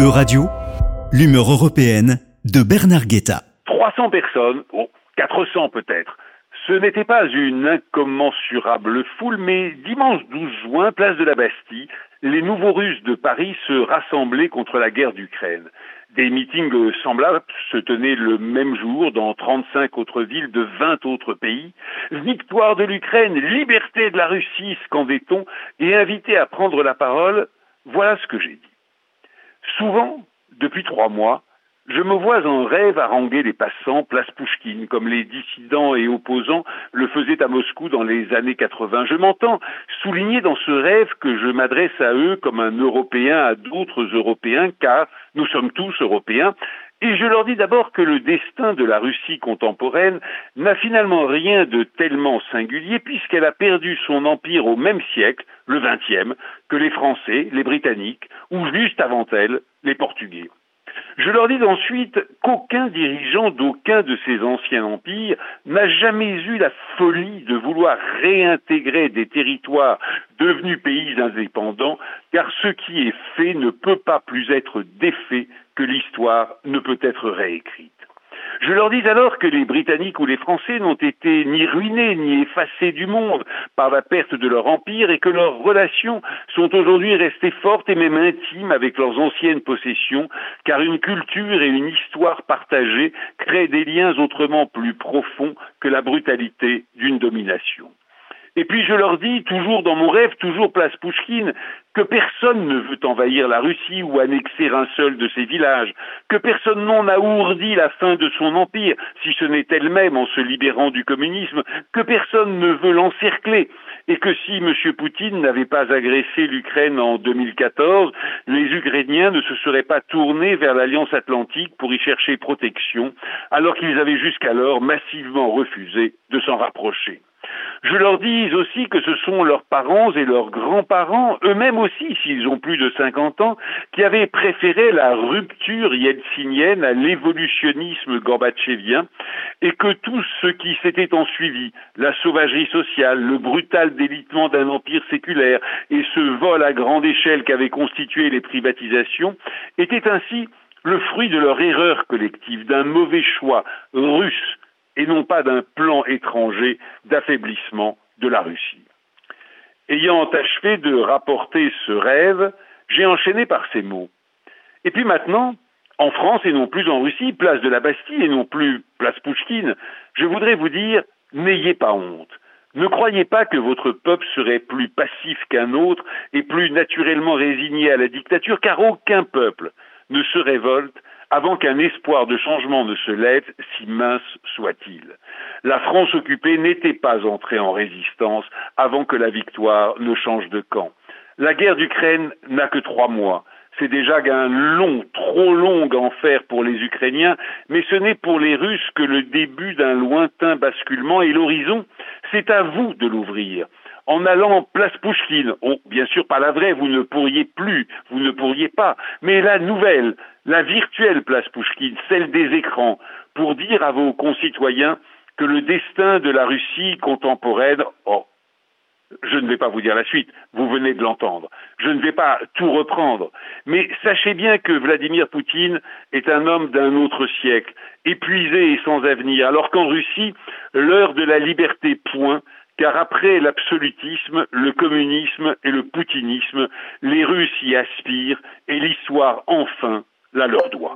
E-Radio, l'humeur européenne de Bernard Guetta. 300 personnes, oh, 400 peut-être. Ce n'était pas une incommensurable foule, mais dimanche 12 juin, place de la Bastille, les nouveaux Russes de Paris se rassemblaient contre la guerre d'Ukraine. Des meetings semblables se tenaient le même jour dans 35 autres villes de 20 autres pays. Victoire de l'Ukraine, liberté de la Russie, scandait-on, et invité à prendre la parole, voilà ce que j'ai dit. Souvent, depuis trois mois, je me vois en rêve haranguer les passants place Pouchkine, comme les dissidents et opposants le faisaient à Moscou dans les années 80. Je m'entends souligner dans ce rêve que je m'adresse à eux comme un Européen à d'autres Européens, car nous sommes tous Européens, et je leur dis d'abord que le destin de la Russie contemporaine n'a finalement rien de tellement singulier puisqu'elle a perdu son empire au même siècle, le XXe, que les Français, les Britanniques, ou juste avant elle, les Portugais. Je leur dis ensuite qu'aucun dirigeant d'aucun de ces anciens empires n'a jamais eu la folie de vouloir réintégrer des territoires devenus pays indépendants, car ce qui est fait ne peut pas plus être défait que l'histoire ne peut être réécrite. Je leur dis alors que les Britanniques ou les Français n'ont été ni ruinés ni effacés du monde par la perte de leur empire et que leurs relations sont aujourd'hui restées fortes et même intimes avec leurs anciennes possessions, car une culture et une histoire partagées créent des liens autrement plus profonds que la brutalité d'une domination. Et puis je leur dis, toujours dans mon rêve, toujours place Pouchkine, que personne ne veut envahir la Russie ou annexer un seul de ses villages, que personne n'en ourdi la fin de son empire, si ce n'est elle-même en se libérant du communisme, que personne ne veut l'encercler, et que si M. Poutine n'avait pas agressé l'Ukraine en 2014, les Ukrainiens ne se seraient pas tournés vers l'Alliance Atlantique pour y chercher protection, alors qu'ils avaient jusqu'alors massivement refusé de s'en rapprocher. Je leur dis aussi que ce sont leurs parents et leurs grands-parents, eux-mêmes aussi, s'ils ont plus de 50 ans, qui avaient préféré la rupture yeltsinienne à l'évolutionnisme gorbatchevien, et que tout ce qui s'était ensuivi, la sauvagerie sociale, le brutal délitement d'un empire séculaire et ce vol à grande échelle qu'avaient constitué les privatisations, était ainsi le fruit de leur erreur collective, d'un mauvais choix russe et non pas d'un plan étranger d'affaiblissement de la Russie. Ayant achevé de rapporter ce rêve, j'ai enchaîné par ces mots. Et puis maintenant, en France et non plus en Russie, place de la Bastille et non plus place Pouchkine, je voudrais vous dire, n'ayez pas honte. Ne croyez pas que votre peuple serait plus passif qu'un autre et plus naturellement résigné à la dictature, car aucun peuple ne se révolte avant qu'un espoir de changement ne se lève, si mince soit-il. La France occupée n'était pas entrée en résistance avant que la victoire ne change de camp. La guerre d'Ukraine n'a que trois mois. C'est déjà un long, trop long enfer pour les Ukrainiens, mais ce n'est pour les Russes que le début d'un lointain basculement et l'horizon, c'est à vous de l'ouvrir en allant place Pouchkine. Bien sûr, pas la vraie, vous ne pourriez plus, vous ne pourriez pas, mais la nouvelle, la virtuelle place Pouchkine, celle des écrans, pour dire à vos concitoyens que le destin de la Russie contemporaine, oh, je ne vais pas vous dire la suite, vous venez de l'entendre. Je ne vais pas tout reprendre. Mais sachez bien que Vladimir Poutine est un homme d'un autre siècle, épuisé et sans avenir, alors qu'en Russie, l'heure de la liberté point, car après l'absolutisme, le communisme et le poutinisme, les Russes y aspirent et l'histoire enfin la leur doit.